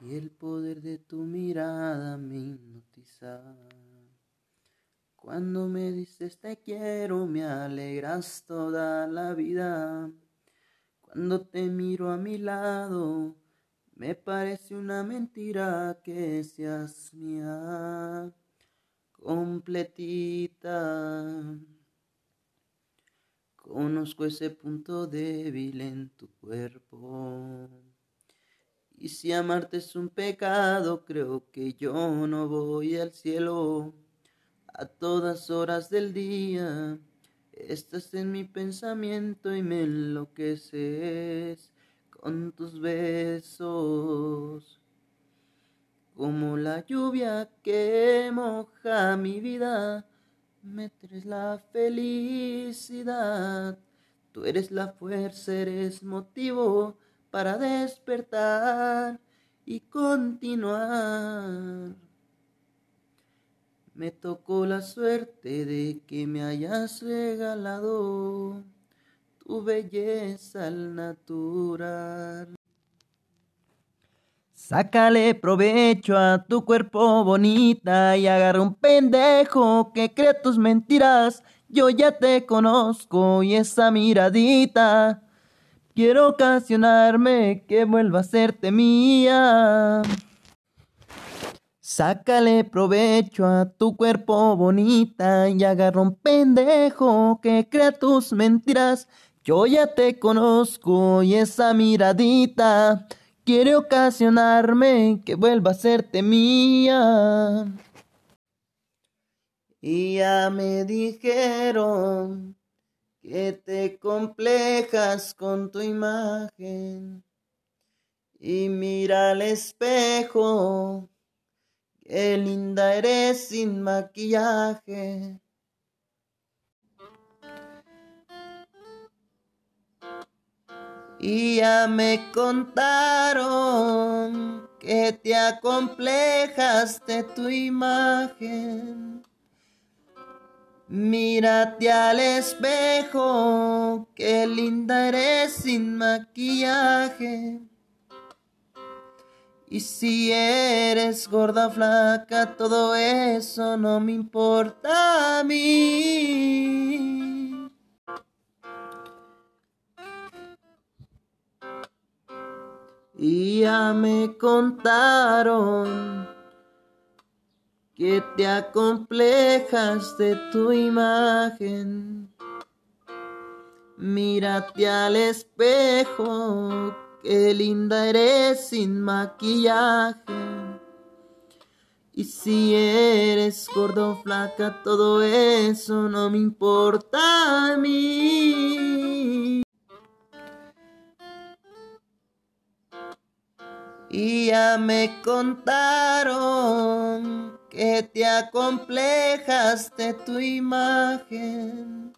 y el poder de tu mirada me hipnotiza. Cuando me dices te quiero, me alegras toda la vida. Cuando te miro a mi lado, me parece una mentira que seas mía, completita. Conozco ese punto débil en tu cuerpo. Si amarte es un pecado, creo que yo no voy al cielo a todas horas del día. Estás en mi pensamiento y me enloqueces con tus besos. Como la lluvia que moja mi vida, me traes la felicidad. Tú eres la fuerza, eres motivo para despertar y continuar. Me tocó la suerte de que me hayas regalado tu belleza al natural. Sácale provecho a tu cuerpo bonita y agarra un pendejo que cree tus mentiras. Yo ya te conozco y esa miradita Quiero ocasionarme que vuelva a serte mía. Sácale provecho a tu cuerpo bonita y agarra un pendejo que crea tus mentiras. Yo ya te conozco y esa miradita quiere ocasionarme que vuelva a serte mía. Y ya me dijeron que te complejas con tu imagen y mira al espejo, qué linda eres sin maquillaje. Y ya me contaron que te acomplejas de tu imagen Mírate al espejo, qué linda eres sin maquillaje. Y si eres gorda flaca, todo eso no me importa a mí. Y ya me contaron que te acomplejas de tu imagen. Mírate al espejo, qué linda eres sin maquillaje. Y si eres gordo o flaca, todo eso no me importa a mí. Y ya me contaron que te acomplejas de tu imagen.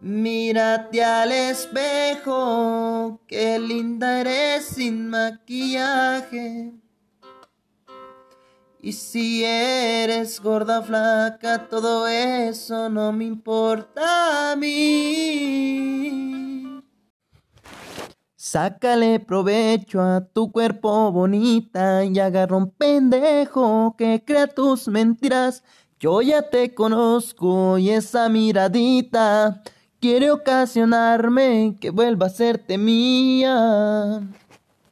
Mírate al espejo, qué linda eres sin maquillaje. Y si eres gorda flaca, todo eso no me importa a mí. Sácale provecho a tu cuerpo bonita y agarra un pendejo que crea tus mentiras. Yo ya te conozco y esa miradita quiere ocasionarme que vuelva a serte mía.